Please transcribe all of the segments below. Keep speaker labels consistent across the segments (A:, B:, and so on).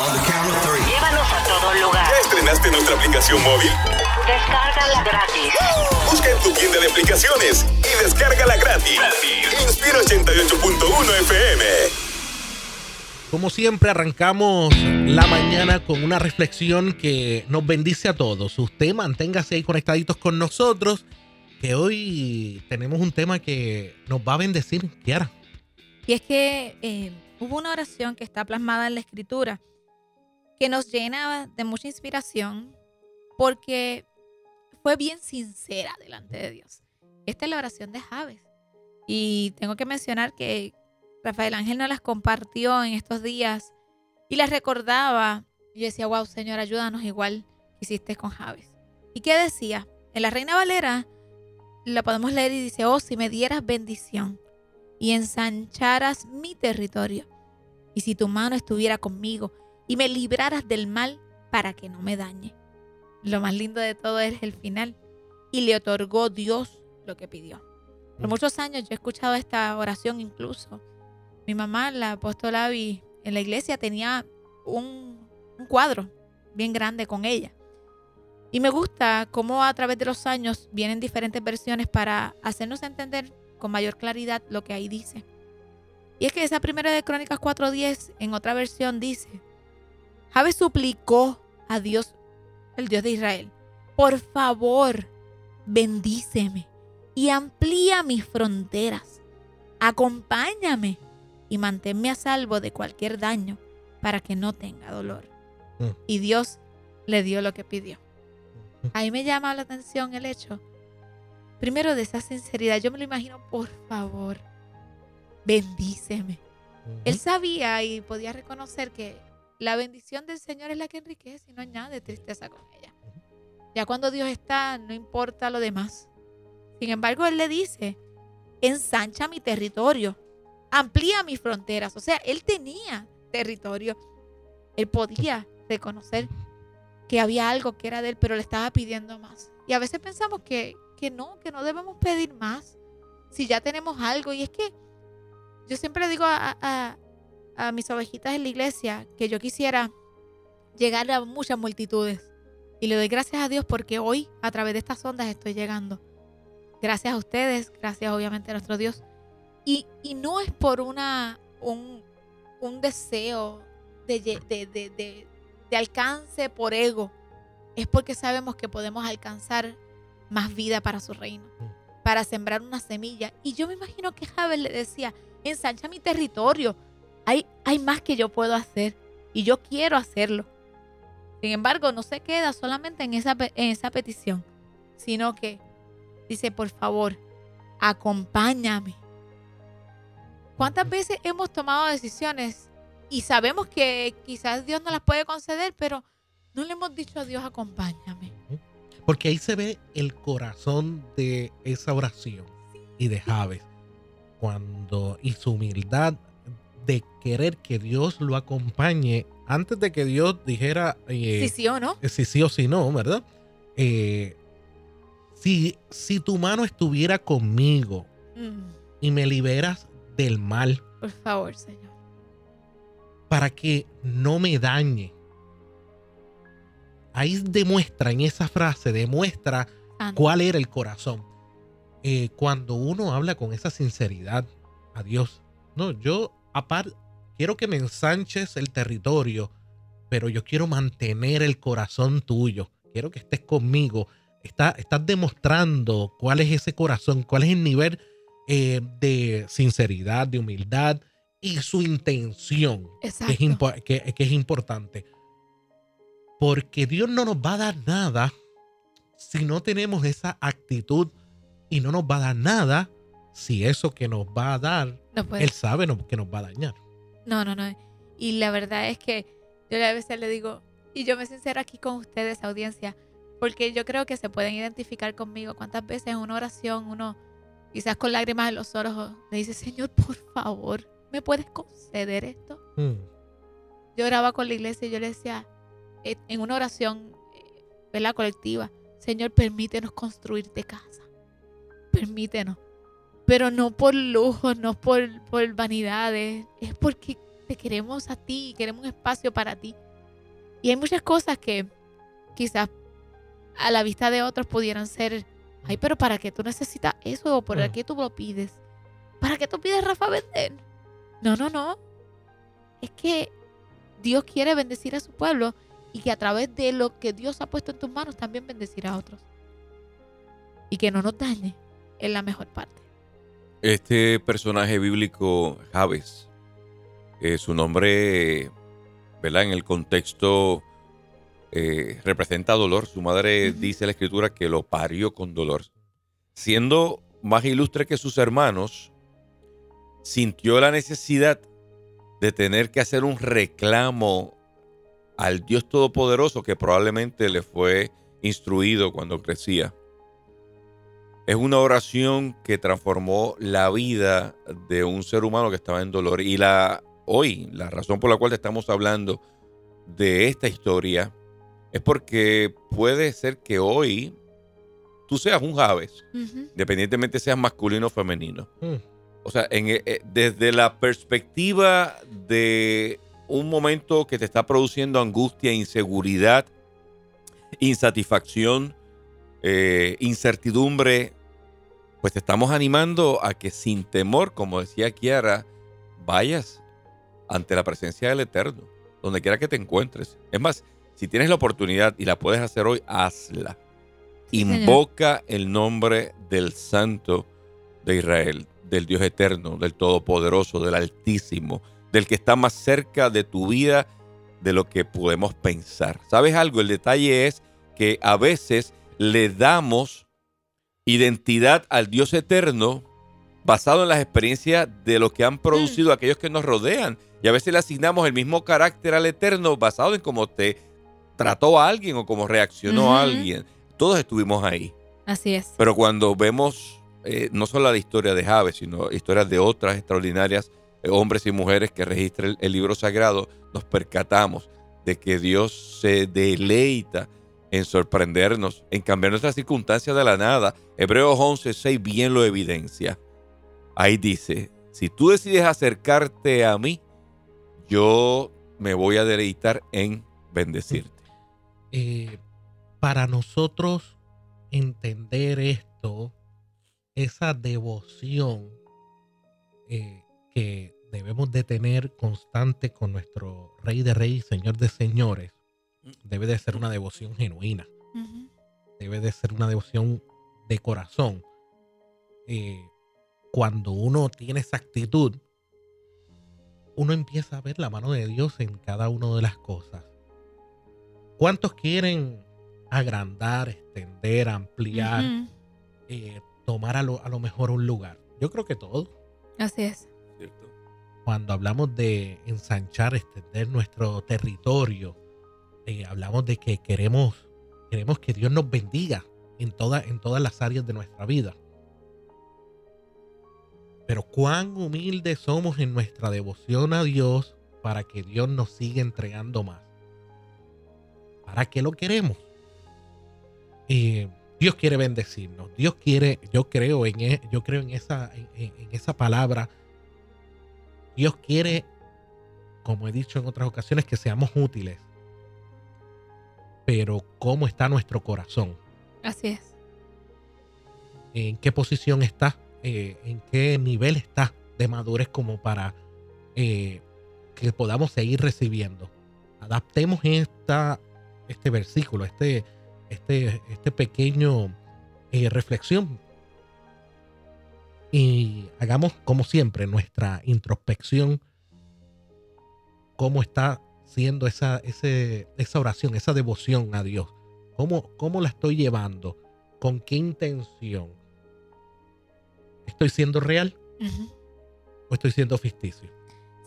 A: Llévanos a todo lugar.
B: ¿Ya estrenaste nuestra aplicación móvil?
A: Descárgala gratis.
B: Busca en tu tienda de aplicaciones y descárgala gratis. Inspira 88.1 FM.
C: Como siempre, arrancamos la mañana con una reflexión que nos bendice a todos. Usted manténgase ahí conectaditos con nosotros, que hoy tenemos un tema que nos va a bendecir, Kiara.
D: Y es que eh, hubo una oración que está plasmada en la escritura que nos llena de mucha inspiración porque fue bien sincera delante de Dios. Esta es la oración de Javes. Y tengo que mencionar que Rafael Ángel nos las compartió en estos días y las recordaba. Y yo decía, wow, Señor, ayúdanos igual hiciste con Javes. ¿Y qué decía? En la Reina Valera la podemos leer y dice, oh, si me dieras bendición y ensancharas mi territorio, y si tu mano estuviera conmigo y me libraras del mal para que no me dañe. Lo más lindo de todo es el final. Y le otorgó Dios lo que pidió. Por
C: Mm.
D: muchos años yo he escuchado esta oración incluso. Mi mamá, la apóstola Abby, en la iglesia tenía un, un cuadro bien grande con ella. Y me gusta cómo a través de los años vienen diferentes versiones para hacernos entender con mayor claridad lo que ahí dice. Y es que esa primera de Crónicas 4.10 en otra versión dice, Jabe suplicó a Dios, el Dios de Israel, por favor, bendíceme y amplía mis fronteras. Acompáñame y manténme a salvo de cualquier daño para que no tenga dolor.
C: Mm.
D: Y Dios le dio lo que pidió. Ahí me llama la atención el hecho, primero de esa sinceridad. Yo me lo imagino, por favor, bendíceme. Él sabía y podía reconocer que la bendición del Señor es la que enriquece y no añade tristeza con ella. Ya cuando Dios está, no importa lo demás. Sin embargo, Él le dice, ensancha mi territorio, amplía mis fronteras. O sea, Él tenía territorio. Él podía reconocer que había algo que era de Él, pero le estaba pidiendo más. Y a veces pensamos que, que no, que no debemos pedir más si ya tenemos algo. Y es que yo siempre digo a, a- a mis ovejitas en la iglesia que yo quisiera llegar a muchas multitudes. Y le doy gracias a Dios porque hoy a través de estas ondas estoy llegando. Gracias a ustedes, gracias obviamente a nuestro Dios. Y, y no es por una, un, un deseo de, de, de- de- alcance por ego. Es porque sabemos que podemos alcanzar más vida para su reino, para sembrar una semilla. Y yo me imagino que Javel le decía, ensancha mi territorio. Hay, hay más que yo puedo hacer y yo quiero hacerlo. Sin embargo, no se queda solamente en esa, en esa petición, sino que dice, por favor, acompáñame. ¿Cuántas veces hemos tomado decisiones y sabemos que quizás Dios no las puede conceder, pero no le hemos dicho a Dios, acompáñame?
C: Porque ahí se ve el corazón de esa oración y de Javes. Cuando, y su humildad de querer que Dios lo acompañe antes de que Dios dijera eh,
D: Sí, sí o no.
C: eh, si sí o si no, ¿verdad? Eh, si, si tu mano estuviera conmigo
D: Mm,
C: y me liberas del mal
D: por favor, Señor.
C: para que no me dañe. Ahí demuestra, en esa frase, demuestra cuál era el corazón. Eh, cuando uno habla con esa sinceridad a Dios, no, yo aparte quiero que me ensanches el territorio, pero yo quiero mantener el corazón tuyo. Quiero que estés conmigo. Está, estás demostrando cuál es ese corazón, cuál es el nivel eh, de sinceridad, de humildad y su intención, que es,
D: Exacto.
C: que- que es importante. Porque Dios no nos va a dar nada si no tenemos esa actitud y no nos va a dar nada si eso que nos va a dar,
D: No
C: Él sabe no- que nos va a dañar.
D: No, no, no. Y la verdad es que yo a veces le digo, y yo me sincero aquí con ustedes, audiencia, porque yo creo que se pueden identificar conmigo. ¿Cuántas veces en una oración uno, quizás con lágrimas en los ojos, le dice, Señor, por favor, ¿me puedes conceder esto?
C: Mm,
D: Yo oraba con la iglesia y yo le decía, eh, en una oración, eh, ¿verdad? Colectiva, Señor, permítenos construirte casa. Permítenos. Pero no por lujo, no por, por vanidades. Es porque te queremos a ti, queremos un espacio para ti. Y hay muchas cosas que quizás a la vista de otros pudieran ser, ay, pero ¿para qué tú necesitas eso? ¿O para
C: Mm.
D: qué tú lo pides? ¿Para qué tú pides Rafa vender? No, no, no. Es que Dios quiere bendecir a su pueblo y que a través de lo que Dios ha puesto en tus manos también bendecir a otros. Y que no nos dañe es la mejor parte.
E: Este personaje bíblico, Javes, eh, su nombre, ¿verdad? En el contexto eh, representa dolor. Su madre dice en la escritura que lo parió con dolor. Siendo más ilustre que sus hermanos, sintió la necesidad de tener que hacer un reclamo al Dios Todopoderoso que probablemente le fue instruido cuando crecía. Es una oración que transformó la vida de un ser humano que estaba en dolor. Y la hoy, la razón por la cual estamos hablando de esta historia es porque puede ser que hoy tú seas un Javes,
D: Ujú.
E: independientemente seas masculino o femenino.
C: Mm.
E: O sea, en, eh, eh, desde la perspectiva de un momento que te está produciendo angustia, inseguridad, insatisfacción, eh, incertidumbre, pues te estamos animando a que sin temor, como decía Kiara, vayas ante la presencia del Eterno, donde quiera que te encuentres. Es más, si tienes la oportunidad y la puedes hacer hoy, hazla.
D: Sí, señor.
E: Invoca el nombre del Santo de Israel, del Dios eterno, del Todopoderoso, del Altísimo, del que está más cerca de tu vida de lo que podemos pensar. ¿Sabes algo? El detalle es que a veces le damos identidad al Dios eterno basado en las experiencias de lo que han producido aquellos que nos rodean. Y a veces le asignamos el mismo carácter al eterno basado en cómo te trató a alguien o cómo reaccionó a alguien. Todos estuvimos ahí.
D: Así es.
E: Pero cuando vemos eh, no solo la historia de Javes, sino historias de otras extraordinarias eh, hombres y mujeres que registra el, el libro sagrado, nos percatamos de que Dios se deleita en sorprendernos, en cambiar nuestras circunstancias de la nada. Hebreos 11:6 bien lo evidencia. Ahí dice, si tú decides acercarte a mí, yo me voy a deleitar en bendecirte.
C: eh, para nosotros entender esto, esa devoción eh, que debemos de tener constante con nuestro Rey de Reyes Señor de Señores, debe de ser una devoción genuina, debe de ser una devoción de corazón. Eh, cuando uno tiene esa actitud, uno empieza a ver la mano de Dios en cada una de las cosas. ¿Cuántos quieren agrandar, extender, ampliar, eh, tomar a lo, a lo mejor un lugar? Yo creo que todos.
D: Así es.
C: Cuando hablamos de ensanchar, extender nuestro territorio, eh, hablamos de que queremos, queremos que Dios nos bendiga en, toda, en todas las áreas de nuestra vida. Pero cuán humildes somos en nuestra devoción a Dios para que Dios nos siga entregando más. ¿Para qué lo queremos? Eh, Dios quiere bendecirnos. Dios quiere, yo creo en, e- yo creo en esa, en- esa palabra. Dios quiere, como he dicho en otras ocasiones, que seamos útiles. Pero ¿cómo está nuestro corazón?
D: Así es.
C: en qué posición está, eh, en qué nivel está de madurez como para eh, que podamos seguir recibiendo. Adaptemos esta, este versículo, este, este, este pequeño eh, reflexión y hagamos como siempre nuestra introspección, cómo está siendo esa, ese, esa oración, esa devoción a Dios, cómo, cómo la estoy llevando, con qué intención. ¿Estoy siendo real o estoy siendo ficticio?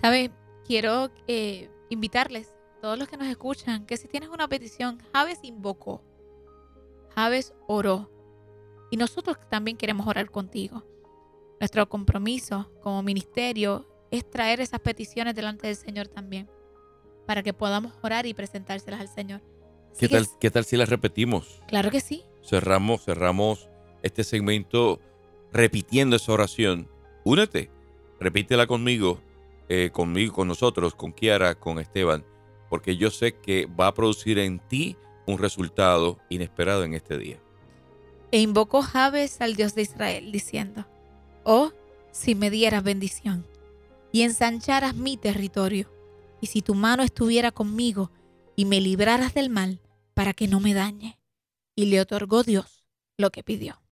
D: ¿Sabe? Quiero eh, invitarles, todos los que nos escuchan, que si tienes una petición, Javes invocó, Javes oró. Y nosotros también queremos orar contigo. Nuestro compromiso como ministerio es traer esas peticiones delante del Señor también, para que podamos orar y presentárselas al Señor.
E: ¿Qué tal, ¿Qué tal si las repetimos?
D: Claro que sí.
E: cerramos, cerramos este segmento repitiendo esa oración. Únete, repítela conmigo, eh, conmigo, con nosotros, con Kiara, con Esteban. porque yo sé que va a producir en ti un resultado inesperado en este día.
D: E invocó Jabes al Dios de Israel, diciendo, Oh, si me dieras bendición y ensancharas mi territorio, y si tu mano estuviera conmigo y me libraras del mal para que no me dañe. Y le otorgó Dios lo que pidió.